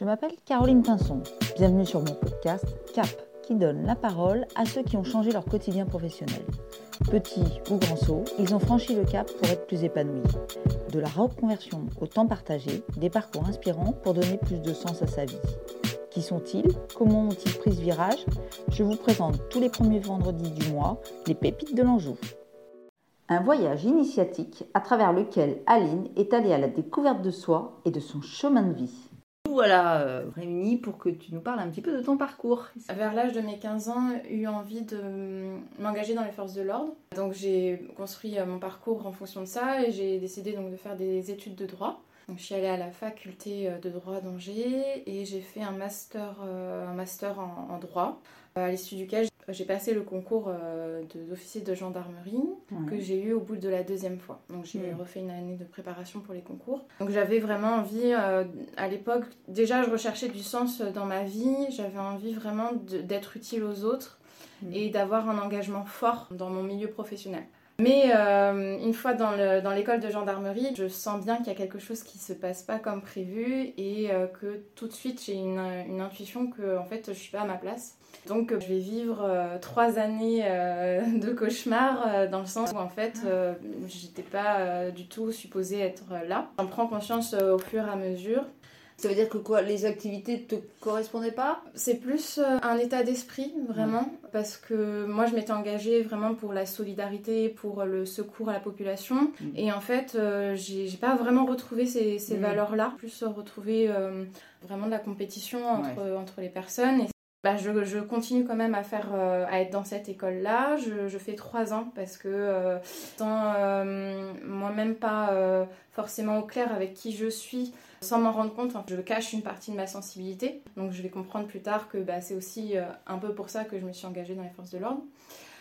Je m'appelle Caroline Pinson. Bienvenue sur mon podcast CAP, qui donne la parole à ceux qui ont changé leur quotidien professionnel. Petits ou grands sauts, ils ont franchi le cap pour être plus épanouis. De la reconversion au temps partagé, des parcours inspirants pour donner plus de sens à sa vie. Qui sont-ils? Comment ont-ils pris ce virage? Je vous présente tous les premiers vendredis du mois les pépites de l'Anjou. Un voyage initiatique à travers lequel Aline est allée à la découverte de soi et de son chemin de vie. Voilà euh, réunis pour que tu nous parles un petit peu de ton parcours. Vers l'âge de mes 15 ans, j'ai eu envie de m'engager dans les forces de l'ordre. Donc j'ai construit euh, mon parcours en fonction de ça et j'ai décidé donc de faire des études de droit. Donc, je suis allée à la faculté euh, de droit d'Angers et j'ai fait un master, un master en, droit, à l'issue duquel j'ai passé le concours d'officier de, gendarmerie que j'ai eu au bout de la deuxième fois. Donc j'ai refait une année de préparation pour les concours. Donc j'avais vraiment envie, à l'époque, déjà je recherchais du sens dans ma vie, j'avais envie vraiment d'être utile aux autres hmm. et d'avoir un engagement fort dans mon milieu professionnel. Mais euh, une fois dans l'école de gendarmerie, je sens bien qu'il y a quelque chose qui se passe pas comme prévu et euh, que tout de suite j'ai une, intuition que en fait je suis pas à ma place. Donc je vais vivre euh, trois années de cauchemar dans le sens où en fait j'étais pas du tout supposée être là. J'en prends conscience au fur et à mesure. Ça veut dire que quoi Les activités te correspondaient pas? C'est plus euh, un état d'esprit, vraiment. Parce que moi, je m'étais engagée vraiment pour la solidarité, pour le secours à la population. Mm. Et en fait, euh, j'ai pas vraiment retrouvé ces, mm. valeurs-là. Plus retrouver euh, vraiment de la compétition entre, entre les personnes. Et bah, je, je, continue quand même à faire à être dans cette école là je, je fais trois ans parce que étant moi-même pas forcément au clair avec qui je suis sans m'en rendre compte, je cache une partie de ma sensibilité. Donc je vais comprendre plus tard que bah, c'est aussi euh, un peu pour ça que je me suis engagée dans les forces de l'ordre.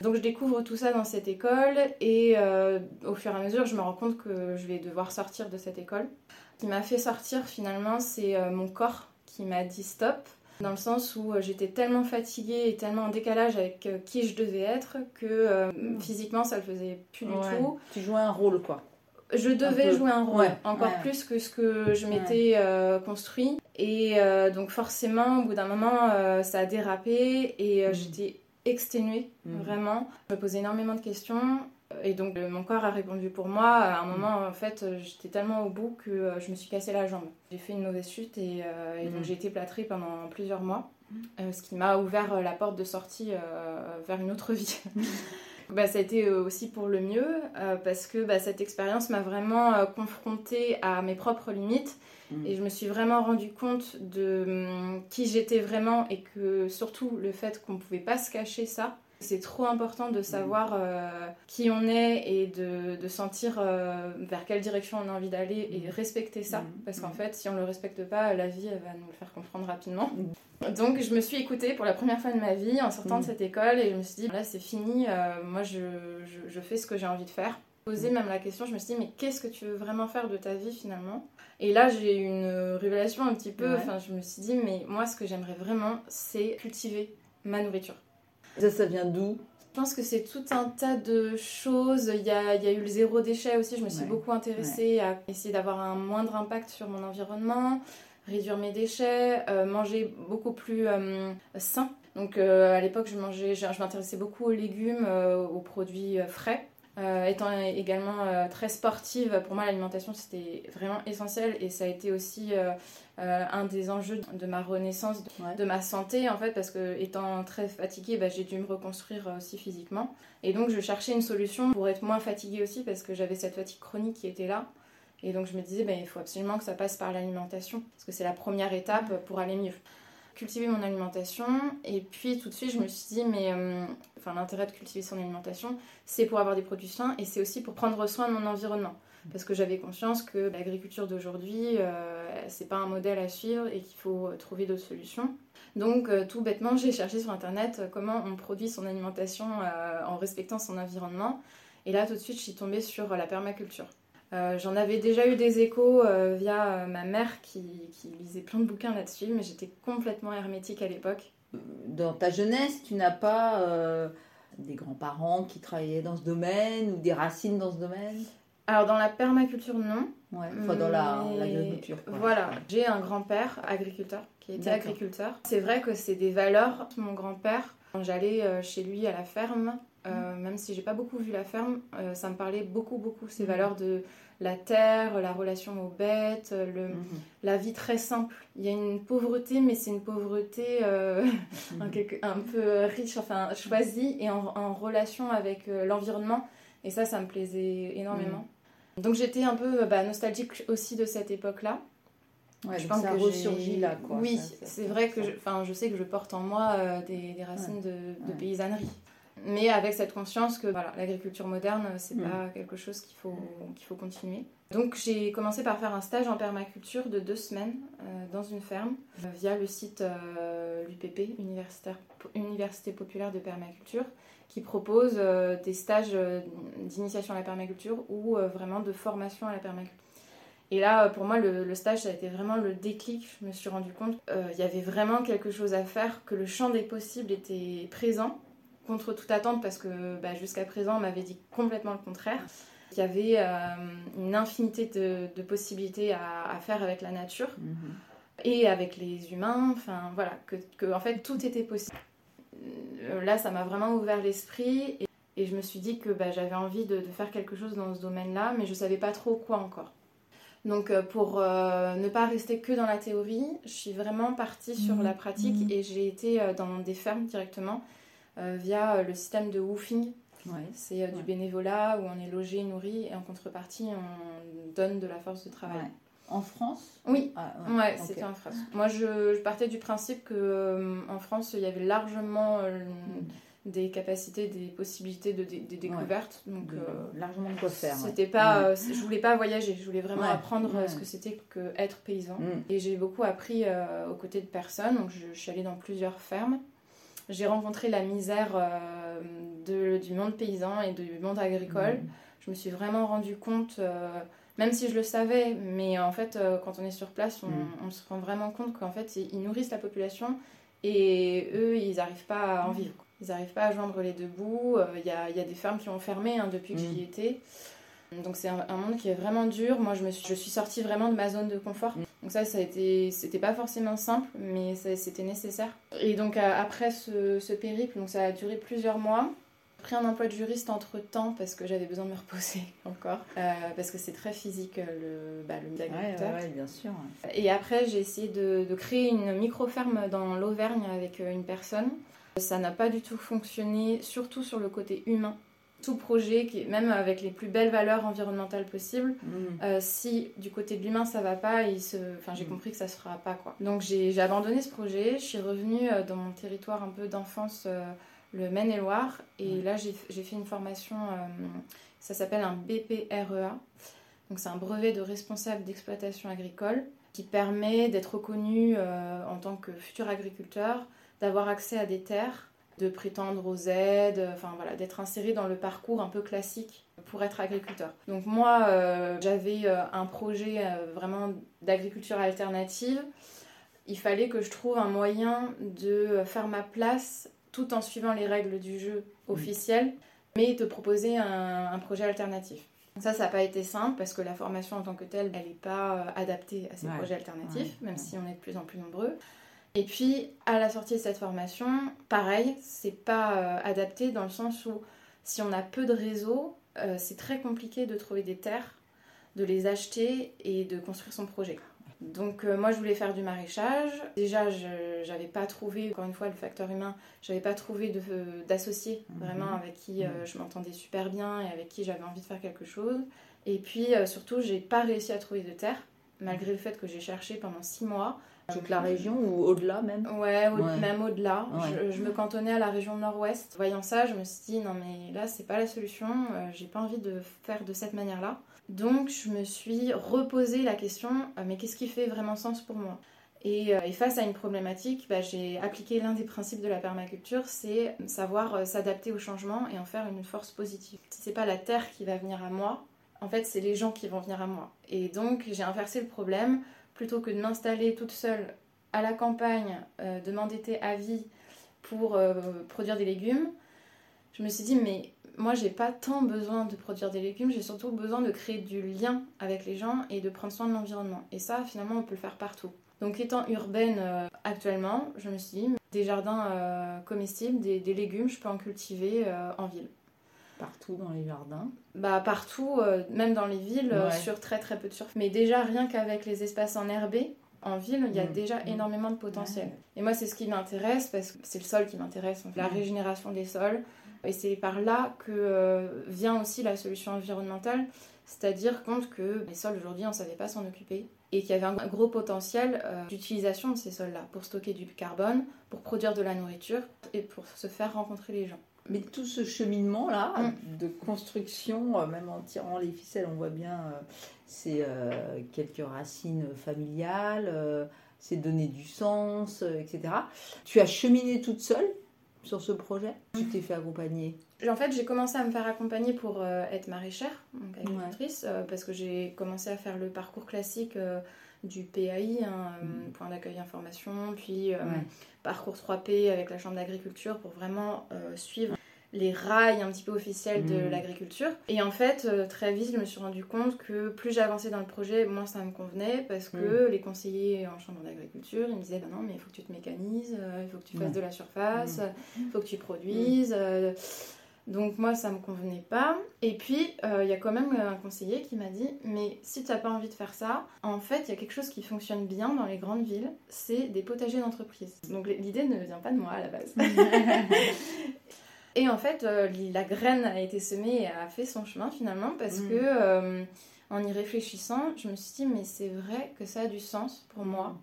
Donc je découvre tout ça dans cette école et euh, au fur et à mesure, je me rends compte que je vais devoir sortir de cette école. Ce qui m'a fait sortir finalement, c'est euh, mon corps qui m'a dit stop. Dans le sens où j'étais tellement fatiguée et tellement en décalage avec qui je devais être que physiquement ça le faisait plus du tout. Tu jouais un rôle quoi je devais jouer un rôle, encore plus que ce que je m'étais euh, construit. Et euh, donc forcément, au bout d'un moment, euh, ça a dérapé et mm. j'étais exténuée, mm. vraiment. Je me posais énormément de questions. Et donc mon corps a répondu pour moi. À un mm. moment, en fait, j'étais tellement au bout que je me suis cassé la jambe. J'ai fait une mauvaise chute et, donc j'ai été plâtrée pendant plusieurs mois. ce qui m'a ouvert la porte de sortie vers une autre vie. bah, ça a été euh, aussi pour le mieux euh, parce que bah, cette expérience m'a vraiment euh, confrontée à mes propres limites mm. et je me suis vraiment rendu compte de hum, qui j'étais vraiment et que surtout le fait qu'on ne pouvait pas se cacher ça. C'est trop important de savoir qui on est et de, de sentir vers quelle direction on a envie d'aller et mm. respecter ça. Mm. Parce qu'en fait, si on ne le respecte pas, la vie elle va nous le faire comprendre rapidement. Donc je me suis écoutée pour la première fois de ma vie en sortant de mm. cette école et je me suis dit là c'est fini, euh, moi je, je, fais ce que j'ai envie de faire. Poser mm. même la question, je me suis dit mais qu'est-ce que tu veux vraiment faire de ta vie finalement? Et là j'ai eu une révélation un petit peu, enfin je me suis dit mais moi ce que j'aimerais vraiment c'est cultiver ma nourriture. Ça ça vient d'où? Je pense que c'est tout un tas de choses. Il y a, il y a eu le zéro déchet aussi. Je me suis beaucoup intéressée à essayer d'avoir un moindre impact sur mon environnement réduire mes déchets, euh, manger beaucoup plus euh, sain. Donc euh, à l'époque, je mangeais, je, m'intéressais beaucoup aux légumes, aux produits frais. Étant également très sportive, pour moi l'alimentation c'était vraiment essentiel et ça a été aussi un des enjeux de ma renaissance, de, ma santé en fait, parce que étant très fatiguée, bah, j'ai dû me reconstruire aussi physiquement. Et donc je cherchais une solution pour être moins fatiguée aussi parce que j'avais cette fatigue chronique qui était là. Et donc je me disais, ben, il faut absolument que ça passe par l'alimentation, parce que c'est la première étape pour aller mieux. Cultiver mon alimentation, et puis tout de suite je me suis dit, mais euh, enfin, l'intérêt de cultiver son alimentation, c'est pour avoir des produits sains, et c'est aussi pour prendre soin de mon environnement. Parce que j'avais conscience que l'agriculture d'aujourd'hui, euh, c'est pas un modèle à suivre et qu'il faut trouver d'autres solutions. Donc euh, tout bêtement, j'ai cherché sur internet comment on produit son alimentation en respectant son environnement. Et là tout de suite, je suis tombée sur la permaculture. Euh, j'en avais déjà eu des échos euh, via euh, ma mère qui, lisait plein de bouquins là-dessus, mais j'étais complètement hermétique à l'époque. Dans ta jeunesse, tu n'as pas des grands-parents qui travaillaient dans ce domaine ou des racines dans ce domaine? Alors dans la permaculture, non. Ouais, dans l'agriculture. voilà, j'ai un grand-père agriculteur qui était agriculteur. C'est vrai que c'est des valeurs. Mon grand-père, quand j'allais chez lui à la ferme, euh, mm. même si j'ai pas beaucoup vu la ferme, euh, ça me parlait beaucoup, beaucoup ces mm. valeurs de la terre, la relation aux bêtes, le, mm-hmm. la vie très simple. Il y a une pauvreté, mais c'est une pauvreté un, peu riche, enfin choisie et en, relation avec l'environnement. Et ça, ça me plaisait énormément. Donc j'étais un peu bah, nostalgique aussi de cette époque-là. je pense ça que ressurgit là. Quoi. Oui, c'est vrai que je, je sais que je porte en moi des, racines de, de paysannerie mais avec cette conscience que voilà, l'agriculture moderne, c'est mm. pas quelque chose qu'il faut, qu'il faut continuer. Donc j'ai commencé par faire un stage en permaculture de deux semaines euh, dans une ferme euh, via le site euh, l'UPP, Université Populaire de Permaculture, qui propose des stages d'initiation à la permaculture ou vraiment de formation à la permaculture. Et là, pour moi, le, le, stage, ça a été vraiment le déclic. Je me suis rendu compte qu'il y avait vraiment quelque chose à faire, que le champ des possibles était présent contre toute attente parce que bah, jusqu'à présent on m'avait dit complètement le contraire. Il y avait euh, une infinité de, possibilités à, faire avec la nature mhm. et avec les humains. Enfin voilà, que, en fait tout était possible. Euh, là, ça m'a vraiment ouvert l'esprit et, je me suis dit que bah, j'avais envie de, faire quelque chose dans ce domaine-là, mais je savais pas trop quoi encore. Donc euh, pour ne pas rester que dans la théorie, je suis vraiment partie sur mhm. la pratique mhm. et j'ai été dans des fermes directement via euh, le système de woofing. C'est euh, du bénévolat où on est logé, nourri et en contrepartie on donne de la force de travail. En France? Oui, ah, ouais, c'était en France. Moi, je, partais du principe que en France, il y avait largement des capacités, des possibilités de, découverte. Donc, largement de quoi faire. C'était pas, je voulais pas voyager, je voulais vraiment apprendre ce que c'était que être paysan. Mm. Et j'ai beaucoup appris aux côtés de personnes. Donc, je, je suis allée dans plusieurs fermes j'ai rencontré la misère euh, de, du monde paysan et du monde agricole. Mmh. Je me suis vraiment rendu compte, euh, même si je le savais, mais en fait, euh, quand on est sur place, mmh. on, se rend vraiment compte qu'en fait, ils nourrissent la population et eux, ils n'arrivent pas à en vivre. Ils n'arrivent pas à joindre les deux bouts. Il y a, y, a, des fermes qui ont fermé hein, depuis que j'y étais. Donc c'est un, monde qui est vraiment dur. Moi, je, me suis, je suis sortie vraiment de ma zone de confort. Donc ça, ça a été, c'était pas forcément simple, mais c'était nécessaire. Et donc après ce, périple, donc ça a duré plusieurs mois. J'ai pris un emploi de juriste entre temps parce que j'avais besoin de me reposer encore, euh, parce que c'est très physique le, bah, le ouais, bien sûr. Et après, j'ai essayé de, de créer une micro-ferme dans l'Auvergne avec euh, une personne. Ça n'a pas du tout fonctionné, surtout sur le côté humain tout projet, qui, même avec les plus belles valeurs environnementales possibles, mm. euh, si du côté de l'humain ça va pas, il se... enfin, j'ai mm. compris que ça se fera pas. Quoi. Donc j'ai abandonné ce projet, je suis revenue euh, dans mon territoire un peu d'enfance, euh, le Maine-et-Loire, et là j'ai fait une formation, ça s'appelle un BPREA, donc c'est un brevet de responsable d'exploitation agricole qui permet d'être reconnu en tant que futur agriculteur, d'avoir accès à des terres de prétendre aux aides, enfin voilà, d'être inséré dans le parcours un peu classique pour être agriculteur. Donc moi, euh, j'avais euh, un projet euh, vraiment d'agriculture alternative. Il fallait que je trouve un moyen de faire ma place tout en suivant les règles du jeu officiel, mais de proposer un, projet alternatif. Ça, ça n'a pas été simple parce que la formation en tant que telle, elle n'est pas adaptée à ces projets alternatifs, même si on est de plus en plus nombreux. Et puis, à la sortie de cette formation, pareil, c'est pas euh, adapté dans le sens où si on a peu de réseau, euh, c'est très compliqué de trouver des terres, de les acheter et de construire son projet. Donc euh, moi je voulais faire du maraîchage. Déjà je n'avais pas trouvé, encore une fois le facteur humain, j'avais pas trouvé d'associé mhm. vraiment avec qui mhm. je m'entendais super bien et avec qui j'avais envie de faire quelque chose. Et puis surtout j'ai pas réussi à trouver de terre malgré le fait que j'ai cherché pendant six mois. Toute la région ou au-delà même Ouais, même au-delà. Je, me cantonnais à la région nord-ouest. Voyant ça, je me suis dit non mais là c'est pas la solution, euh, j'ai pas envie de faire de cette manière-là. Donc je me suis reposé la question euh, mais qu'est-ce qui fait vraiment sens pour moi? Et, euh, et, face à une problématique, bah, j'ai appliqué l'un des principes de la permaculture, c'est savoir s'adapter au changement et en faire une force positive. C'est pas la terre qui va venir à moi, en fait c'est les gens qui vont venir à moi. Et donc j'ai inversé le problème plutôt que de m'installer toute seule à la campagne, euh, de m'endetter à vie pour euh, produire des légumes, je me suis dit, mais moi, j'ai pas tant besoin de produire des légumes, j'ai surtout besoin de créer du lien avec les gens et de prendre soin de l'environnement. Et ça, finalement, on peut le faire partout. Donc, étant urbaine euh, actuellement, je me suis dit, des jardins comestibles, des, légumes, je peux en cultiver en ville. Partout dans les jardins Bah partout, même dans les villes, sur très très peu de surface. Mais déjà, rien qu'avec les espaces enherbés, en ville, il y a mm. déjà mm. énormément de potentiel. Et moi, c'est ce qui m'intéresse, parce que c'est le sol qui m'intéresse, la mm. régénération des sols. Et c'est par là que vient aussi la solution environnementale, c'est-à-dire compte que les sols aujourd'hui, on ne savait pas s'en occuper et qu'il y avait un gros potentiel euh, d'utilisation de ces sols-là pour stocker du carbone, pour produire de la nourriture et pour se faire rencontrer les gens. Mais tout ce cheminement-là mm. de construction, euh, même en tirant les ficelles, on voit bien, euh, c'est quelques racines familiales, c'est donner du sens, etc. Tu as cheminé toute seule sur ce projet? Tu t'es fait accompagner? En fait, j'ai commencé à me faire accompagner pour euh, être maraîchère, donc agricultrice, euh, parce que j'ai commencé à faire le parcours classique euh, du PAI, hein, mm. point d'accueil information, puis parcours 3P avec la Chambre d'agriculture pour vraiment suivre les rails un petit peu officiels de mm. l'agriculture. Et en fait, très vite, je me suis rendu compte que plus j'avançais dans le projet, moins ça me convenait parce que mm. les conseillers en chambre d'agriculture, ils me disaient bah non, mais il faut que tu te mécanises, il faut que tu fasses de la surface, il faut que tu produises. Donc moi, ça me convenait pas. Et puis, euh, il y a quand même un conseiller qui m'a dit, mais si tu n'as pas envie de faire ça, en fait, il y a quelque chose qui fonctionne bien dans les grandes villes, c'est des potagers d'entreprise. Donc l'idée ne vient pas de moi à la base. et en fait, euh, la graine a été semée et a fait son chemin finalement, parce mm. que euh, en y réfléchissant, je me suis dit, mais c'est vrai que ça a du sens pour moi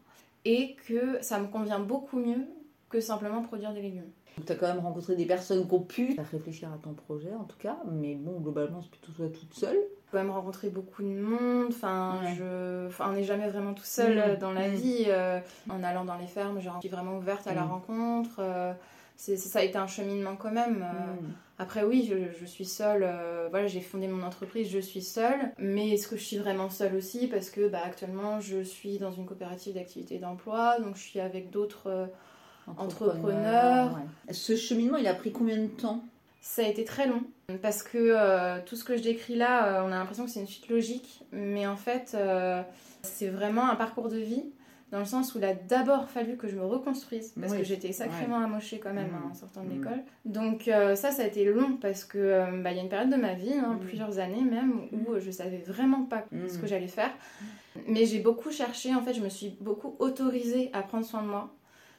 et que ça me convient beaucoup mieux que simplement produire des légumes. Tu as quand même rencontré des personnes qui ont pu réfléchir à ton projet en tout cas, mais bon, globalement, c'est plutôt toi toute seule. J'ai quand même rencontré beaucoup de monde, enfin, je... enfin on n'est jamais vraiment tout seul euh, dans la vie. Euh, en allant dans les fermes, j'ai suis vraiment ouverte à la rencontre. Euh, c'est, ça a été un cheminement quand même. Après, oui, je, je suis seule. voilà, j'ai fondé mon entreprise, je suis seule. Mais est-ce que je suis vraiment seule aussi? Parce que bah, actuellement, je suis dans une coopérative d'activité d'emploi, donc je suis avec d'autres entrepreneur. Ce cheminement, il a pris combien de temps? Ça a été très long parce que euh, tout ce que je décris là, euh, on a l'impression que c'est une suite logique, mais en fait, euh, c'est vraiment un parcours de vie dans le sens où il a d'abord fallu que je me reconstruise parce que j'étais sacrément amochée quand même hein, en sortant de mmh. l'école. Donc ça, ça a été long parce que bah, il y a une période de ma vie, hein, mmh. plusieurs années même, où je savais vraiment pas ce que j'allais faire. Mais j'ai beaucoup cherché, en fait, je me suis beaucoup autorisée à prendre soin de moi.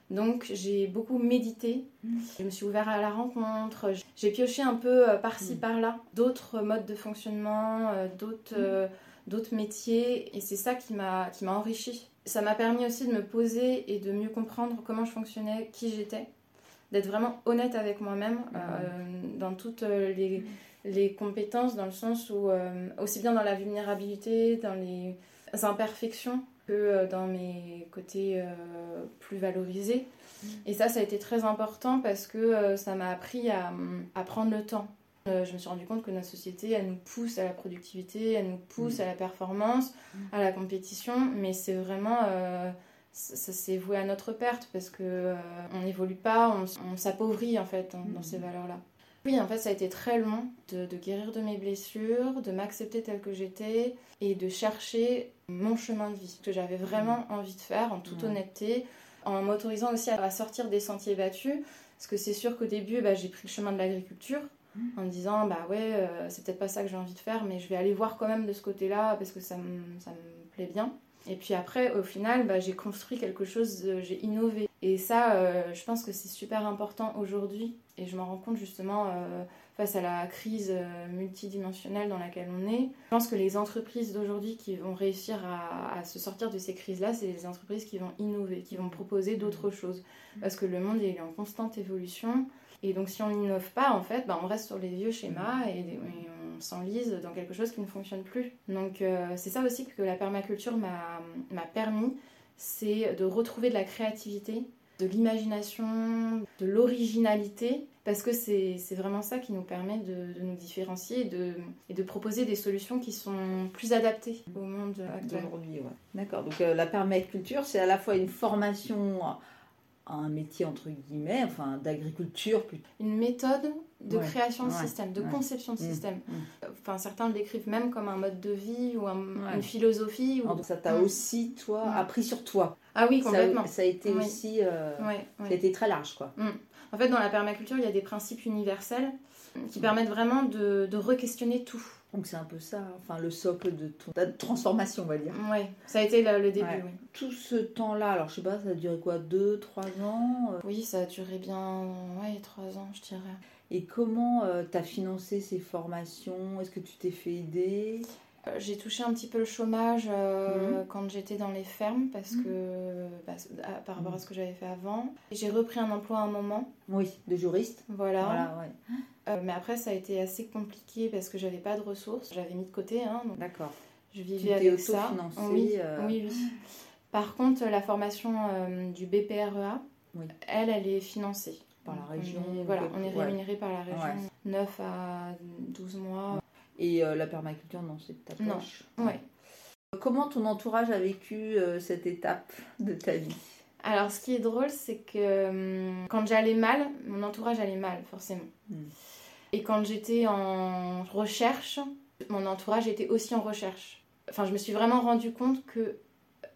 Donc j'ai beaucoup médité, je me suis ouvert à la rencontre, j'ai pioché un peu euh, par-ci mm. par-là d'autres modes de fonctionnement, euh, d'autres, mm. euh, d'autres métiers et c'est ça qui m'a, qui m'a enrichi. Ça m'a permis aussi de me poser et de mieux comprendre comment je fonctionnais, qui j'étais, d'être vraiment honnête avec moi-même mm. dans toutes les, les, compétences, dans le sens où aussi bien dans la vulnérabilité, dans les imperfections que euh, dans mes côtés euh, plus valorisés. Mm. Et ça, ça a été très important parce que euh, ça m'a appris à, à, prendre le temps. Je me suis rendu compte que notre société, elle nous pousse à la productivité, elle nous pousse mm. à la performance, mm. à la compétition, mais c'est vraiment ça, s'est voué à notre perte parce que on n'évolue pas, on, s'appauvrit en fait dans ces valeurs-là. Oui, en fait, ça a été très long de, de guérir de mes blessures, de m'accepter telle que j'étais et de chercher mon chemin de vie, que j'avais vraiment mm. envie de faire en toute honnêteté, en m'autorisant aussi à sortir des sentiers battus, parce que c'est sûr qu'au début, bah, j'ai pris le chemin de l'agriculture, mm. En me disant, bah ouais, euh, c'est peut-être pas ça que j'ai envie de faire, mais je vais aller voir quand même de ce côté-là, parce que ça me, ça me plaît bien. Et puis après, au final, bah, j'ai construit quelque chose, j'ai innové. Et ça, euh, je pense que c'est super important aujourd'hui, et je m'en rends compte justement... Euh, face à la crise euh, multidimensionnelle dans laquelle on est. Je pense que les entreprises d'aujourd'hui qui vont réussir à, se sortir de ces crises-là, c'est les entreprises qui vont innover, qui vont proposer d'autres choses. Parce que le monde est en constante évolution. Et donc si on n'innove pas, en fait, bah, on reste sur les vieux schémas et, on s'enlise dans quelque chose qui ne fonctionne plus. Donc euh, c'est ça aussi que la permaculture m'a permis, c'est de retrouver de la créativité, de l'imagination, de l'originalité parce que c'est vraiment ça qui nous permet de, nous différencier et de, et de, proposer des solutions qui sont plus adaptées au monde actuel. D'aujourd'hui. D'accord. Donc euh, la permaculture, c'est à la fois une formation un métier entre guillemets, enfin d'agriculture. Une méthode de création de système, de conception de mmh. système. Mmh. Enfin, certains le décrivent même comme un mode de vie ou une philosophie. Ou... Ça t'a aussi, toi, appris sur toi. Ah oui, complètement. Ça, a été aussi... Euh, ça a été très large, quoi. En fait, dans la permaculture, il y a des principes universels qui permettent vraiment de, de re-questionner tout. Donc c'est un peu ça, enfin le socle de ton, ta transformation, on va dire. Oui, ça a été le, début. Oui. Tout ce temps-là, alors je sais pas, ça a duré quoi, deux, trois ans euh? Oui, ça a duré bien, ouais, trois ans, je dirais. Et comment euh, tu as financé ces formations? Est-ce que tu t'es fait aider? Euh, j'ai touché un petit peu le chômage mhm. quand j'étais dans les fermes parce mhm. que bah, par rapport à mhm. ce que j'avais fait avant. J'ai repris un emploi à un moment. Oui, de juriste. Voilà. voilà ouais. Euh, mais après, ça a été assez compliqué parce que j'avais pas de ressources. J'avais mis de côté. Hein, D'accord. Je vivais avec ça. Oui, euh, oui, oui. Par contre, la formation euh, du BPREA, elle, elle est financée. Par la région. On est, voilà, on est rémunéré par la région. 9 à 12 mois. Et la permaculture, non, c'est ta poche. Non, ouais. Comment ton entourage a vécu cette étape de ta vie? Alors, ce qui est drôle, c'est que hum, quand j'allais mal, mon entourage allait mal, forcément. Hmm. Et quand j'étais en recherche, mon entourage était aussi en recherche. Enfin, je me suis vraiment rendu compte que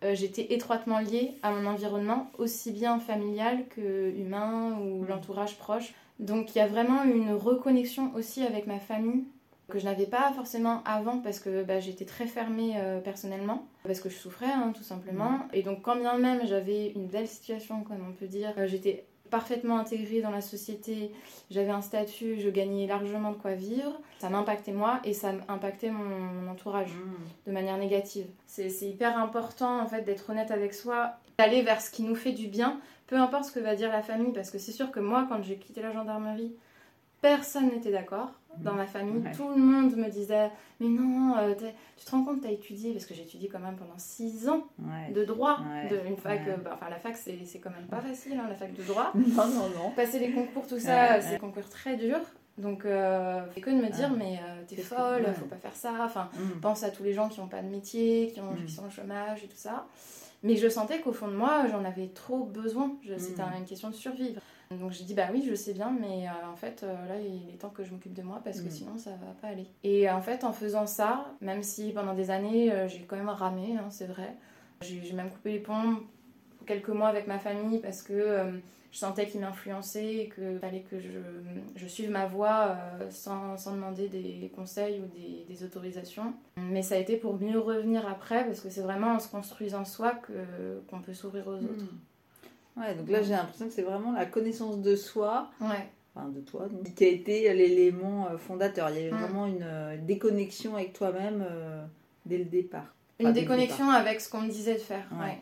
euh, j'étais étroitement liée à mon environnement, aussi bien familial que humain ou l'entourage proche. Donc il y a vraiment une reconnexion aussi avec ma famille que je n'avais pas forcément avant parce que bah, j'étais très fermée euh, personnellement, parce que je souffrais hein, tout simplement. Et donc quand bien même j'avais une belle situation, comme on peut dire, euh, j'étais parfaitement intégrée dans la société, j'avais un statut, je gagnais largement de quoi vivre, ça m'impactait moi et ça impactait mon, entourage mmh. de manière négative. C'est hyper important en fait d'être honnête avec soi, d'aller vers ce qui nous fait du bien, peu importe ce que va dire la famille, parce que c'est sûr que moi quand j'ai quitté la gendarmerie, personne n'était d'accord dans ma famille. Tout le monde me disait Mais non, euh, tu te rends compte, tu as étudié, parce que j'ai étudié quand même pendant 6 ans de droit. De, une fac, euh, bah, enfin, la fac, c'est quand même pas facile, hein, la fac de droit. Non, non, non. Passer les concours, tout ça, c'est des concours très dur. Donc, euh, que de me dire, mais euh, t'es folle, faut pas faire ça. Enfin, mm. pense à tous les gens qui n'ont pas de métier, qui, ont, qui mm. sont au chômage et tout ça. Mais je sentais qu'au fond de moi, j'en avais trop besoin. C'était mm. une question de survivre. Donc j'ai dit bah oui je sais bien mais euh, en fait euh, là il est temps que je m'occupe de moi parce que mm. sinon ça va pas aller. Et en fait en faisant ça, même si pendant des années euh, j'ai quand même ramé, hein, c'est vrai, j'ai même coupé les ponts quelques mois avec ma famille parce que je sentais qu'ils m'influençaient et qu'il fallait que je, je, suive ma voie sans, sans, demander des conseils ou des, des, autorisations. Mais ça a été pour mieux revenir après parce que c'est vraiment en se construisant soi qu'on peut s'ouvrir aux autres. Ouais, donc là j'ai l'impression que c'est vraiment la connaissance de soi, ouais. enfin de toi, qui a été l'élément euh, fondateur. Il y a eu vraiment une euh, déconnexion avec toi-même euh, dès le départ. une déconnexion avec ce qu'on me disait de faire. Ouais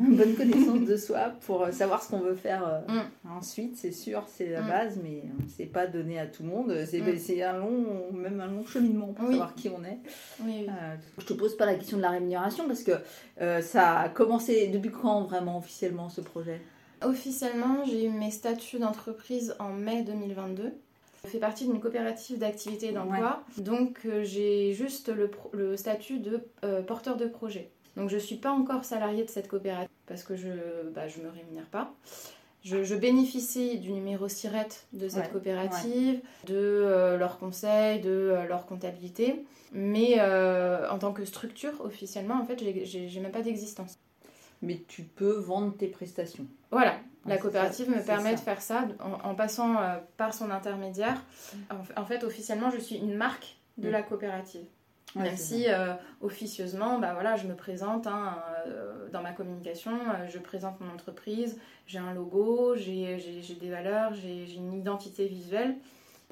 une bonne connaissance de soi pour euh, savoir ce qu'on veut faire euh, mm. ensuite, c'est sûr, c'est la mm. base, mais c'est pas donné à tout le monde. C'est mm. un long, même un long cheminement pour savoir qui on est. Oui, euh, je te pose pas la question de la rémunération parce que ça a commencé depuis quand vraiment officiellement ce projet? Officiellement, j'ai eu mes statuts d'entreprise en mai 2022. Je fais partie d'une coopérative d'activité et d'emploi, donc j'ai juste le, le, statut de porteur de projet. Donc je ne suis pas encore salariée de cette coopérative parce que je ne bah, me rémunère pas. Je, bénéficie du numéro SIRET de cette coopérative, de euh, leurs conseils, de euh, leur comptabilité. Mais euh, en tant que structure, officiellement, en fait, j'ai même pas d'existence. Mais tu peux vendre tes prestations. Voilà, la coopérative me permet de faire ça en, passant par son intermédiaire. En, fait, officiellement, je suis une marque de mm. la coopérative. Même si euh, officieusement, bah voilà, je me présente hein, euh, dans ma communication, euh, je présente mon entreprise, j'ai un logo, j'ai des valeurs, j'ai une identité visuelle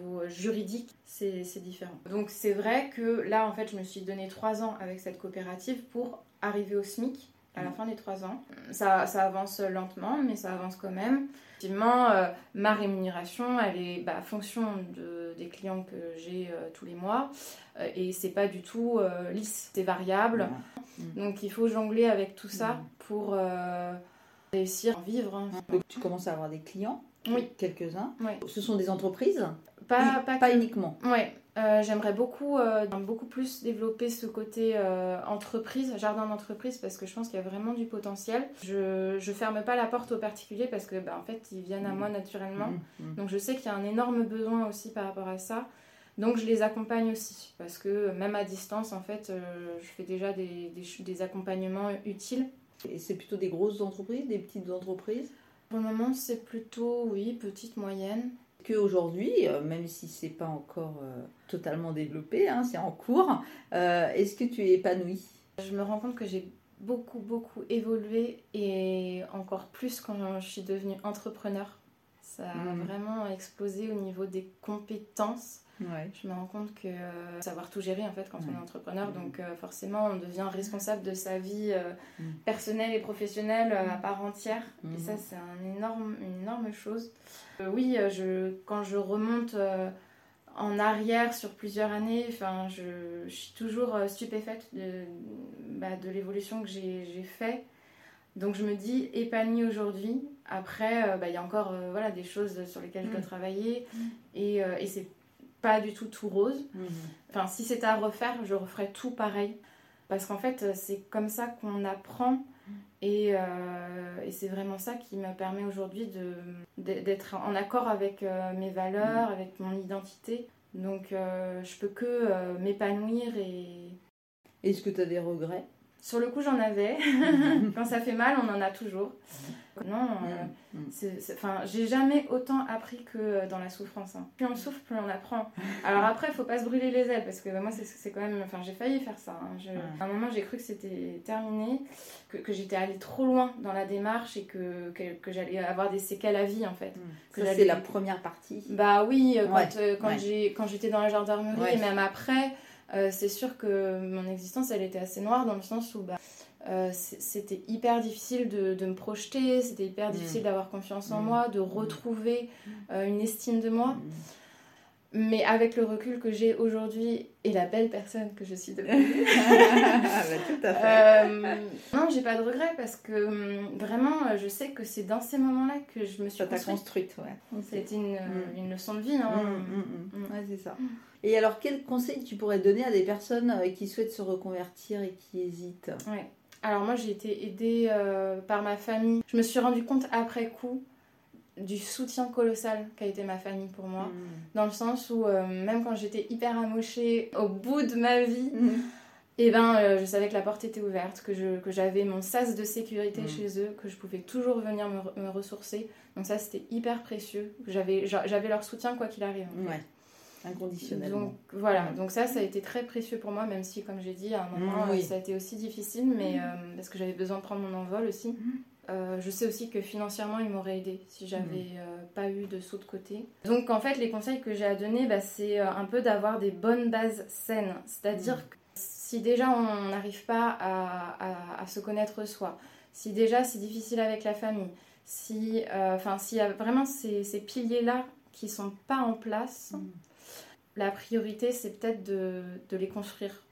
ou juridique, c'est différent. Donc c'est vrai que là, en fait, je me suis donné trois ans avec cette coopérative pour arriver au SMIC à la mm. fin des trois ans. Ça, ça, avance lentement, mais ça avance quand même. Effectivement, ma rémunération, elle est bah, fonction de, des clients que j'ai tous les mois. Euh, et c'est pas du tout euh, lisse, c'est variable. Mm. Donc il faut jongler avec tout ça mm. pour euh, réussir à vivre. Hein. Donc tu commences à avoir des clients oui. Quelques-uns. Oui. Ce sont des entreprises? Pas, pas, uniquement. Ouais, euh, j'aimerais beaucoup, euh, beaucoup plus développer ce côté euh, entreprise, jardin d'entreprise, parce que je pense qu'il y a vraiment du potentiel. Je ne ferme pas la porte aux particuliers parce que, bah, en fait, ils viennent à mmh. moi naturellement. Mmh, mmh. Donc, je sais qu'il y a un énorme besoin aussi par rapport à ça. Donc, je les accompagne aussi, parce que même à distance, en fait, je fais déjà des, des, des accompagnements utiles. Et c'est plutôt des grosses entreprises, des petites entreprises? Pour le moment, c'est plutôt, oui, petites, moyennes qu'aujourd'hui, euh, même si c'est pas encore euh, totalement développé, hein, c'est en cours, euh, est-ce que tu es épanouie? Je me rends compte que j'ai beaucoup, beaucoup évolué et encore plus quand je suis devenue entrepreneur. Ça a mmh. vraiment explosé au niveau des compétences je me rends compte que euh, savoir tout gérer en fait quand on est entrepreneur, mm. donc euh, forcément on devient responsable de sa vie euh, mm. personnelle et professionnelle à part entière. Et ça mm. c'est un énorme, une énorme chose. oui, je, quand je remonte en arrière sur plusieurs années, enfin, je, je, suis toujours stupéfaite de, bah, de l'évolution que j'ai fait. Donc je me dis épanouie aujourd'hui. Après, bah, il y a encore voilà, des choses sur lesquelles je dois travailler. Et, et c'est pas du tout tout rose. Mhm. Enfin, si c'était à refaire, je referais tout pareil. Parce qu'en fait, c'est comme ça qu'on apprend. Et, euh, et c'est vraiment ça qui me permet aujourd'hui d'être en accord avec euh, mes valeurs, avec mon identité. Donc, euh, je peux que m'épanouir et. Est-ce que tu as des regrets? Sur le coup, j'en avais. Quand ça fait mal, on en a toujours. Non, euh, enfin, j'ai jamais autant appris que euh, dans la souffrance. Hein. Plus on souffre, plus on apprend. Alors après, il faut pas se brûler les ailes parce que bah, moi, c'est quand même. Enfin, j'ai failli faire ça. Hein. À un moment, j'ai cru que c'était terminé, que, que j'étais allée trop loin dans la démarche et que, que, j'allais avoir des séquelles à vie en fait. Mmh. Ça, c'est la première partie. Bah oui, euh, quand, quand j'étais dans la gendarmerie et même après, c'est sûr que mon existence, elle était assez noire dans le sens où. Bah, euh, c'était hyper difficile de, me projeter, c'était hyper mm. difficile d'avoir confiance en mm. moi, de mm. retrouver euh, une estime de moi. Mais avec le recul que j'ai aujourd'hui et la belle personne que je suis devenue, ah, bah, tout à fait. Euh, non, j'ai pas de regrets parce que hum, vraiment, je sais que c'est dans ces moments-là que je me suis construite. Ouais. C'était une, une, leçon de vie. Hein. Ouais, c'est ça. Et alors, quel conseil tu pourrais donner à des personnes qui souhaitent se reconvertir et qui hésitent? Ouais. Alors moi j'ai été aidée euh, par ma famille. Je me suis rendu compte après coup du soutien colossal qu'a été ma famille pour moi. Mm. Dans le sens où euh, même quand j'étais hyper amochée au bout de ma vie, mm. et eh ben, euh, je savais que la porte était ouverte, que, que j'avais mon sas de sécurité mm. chez eux, que je pouvais toujours venir me, ressourcer. Donc ça c'était hyper précieux. J'avais leur soutien quoi qu'il arrive. Ouais inconditionnellement. Donc voilà, donc ça, ça a été très précieux pour moi, même si, comme j'ai dit, à un moment, mm, ça a été aussi difficile, mais euh, parce que j'avais besoin de prendre mon envol aussi. Euh, je sais aussi que financièrement, il m'aurait aidé si j'avais mm. euh, pas eu de saut de côté. Donc en fait, les conseils que j'ai à donner, bah, c'est un peu d'avoir des bonnes bases saines. C'est-à-dire que si déjà on n'arrive pas à, à, se connaître soi, si déjà c'est difficile avec la famille, si, enfin, s'il y a vraiment ces, ces piliers-là qui sont pas en place, la priorité, c'est peut-être de, les construire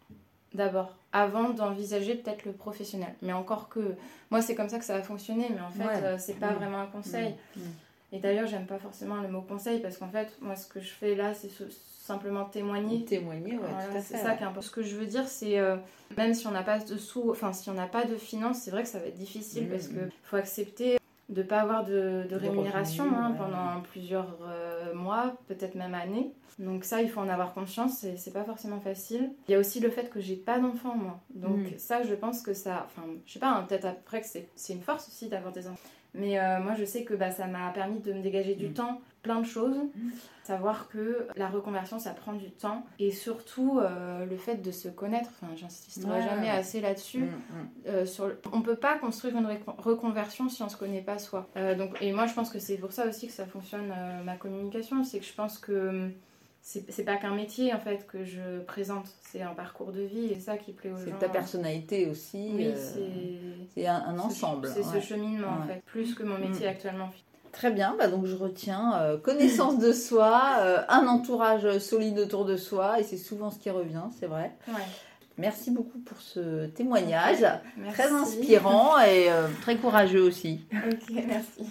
d'abord, avant d'envisager peut-être le professionnel. Mais encore que, moi, c'est comme ça que ça va fonctionner, mais en fait, euh, c'est pas mmh. vraiment un conseil. Mmh. Mmh. Et d'ailleurs, j'aime pas forcément le mot conseil, parce qu'en fait, moi, ce que je fais là, c'est simplement témoigner. Témoigner, ouais, C'est ça qui est important. Ce que je veux dire, c'est, euh, même si on n'a pas de sous, enfin, si on n'a pas de finances, c'est vrai que ça va être difficile, parce qu'il faut accepter de ne pas avoir de, rémunération hein, pendant plusieurs euh, mois, peut-être même années. Donc ça, il faut en avoir conscience, et c'est pas forcément facile. Il y a aussi le fait que j'ai pas d'enfants, moi. Donc ça, je pense que ça... Enfin, je sais pas, hein, peut-être après que c'est une force aussi d'avoir des enfants. Mais euh, moi, je sais que bah, ça m'a permis de me dégager du mm. temps, plein de choses. Mm. Savoir que la reconversion, ça prend du temps. Et surtout, euh, le fait de se connaître. Enfin, j'insisterai jamais assez là-dessus. Euh, sur On peut pas construire une reconversion si on se connaît pas soi. donc, et moi, je pense que c'est pour ça aussi que ça fonctionne, ma communication. C'est que je pense que c'est pas qu'un métier en fait que je présente, c'est un parcours de vie et c'est ça qui plaît aux gens. C'est ta personnalité aussi. Oui, euh, c'est un, ensemble. C'est ce cheminement en fait, plus que mon métier mm. actuellement. Très bien, bah donc je retiens euh, connaissance de soi, euh, un entourage solide autour de soi et c'est souvent ce qui revient, c'est vrai. Merci beaucoup pour ce témoignage, très inspirant et très courageux aussi. Ok, merci.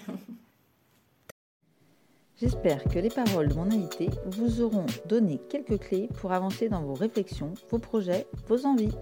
J'espère que les paroles de mon invité vous auront donné quelques clés pour avancer dans vos réflexions, vos projets, vos envies.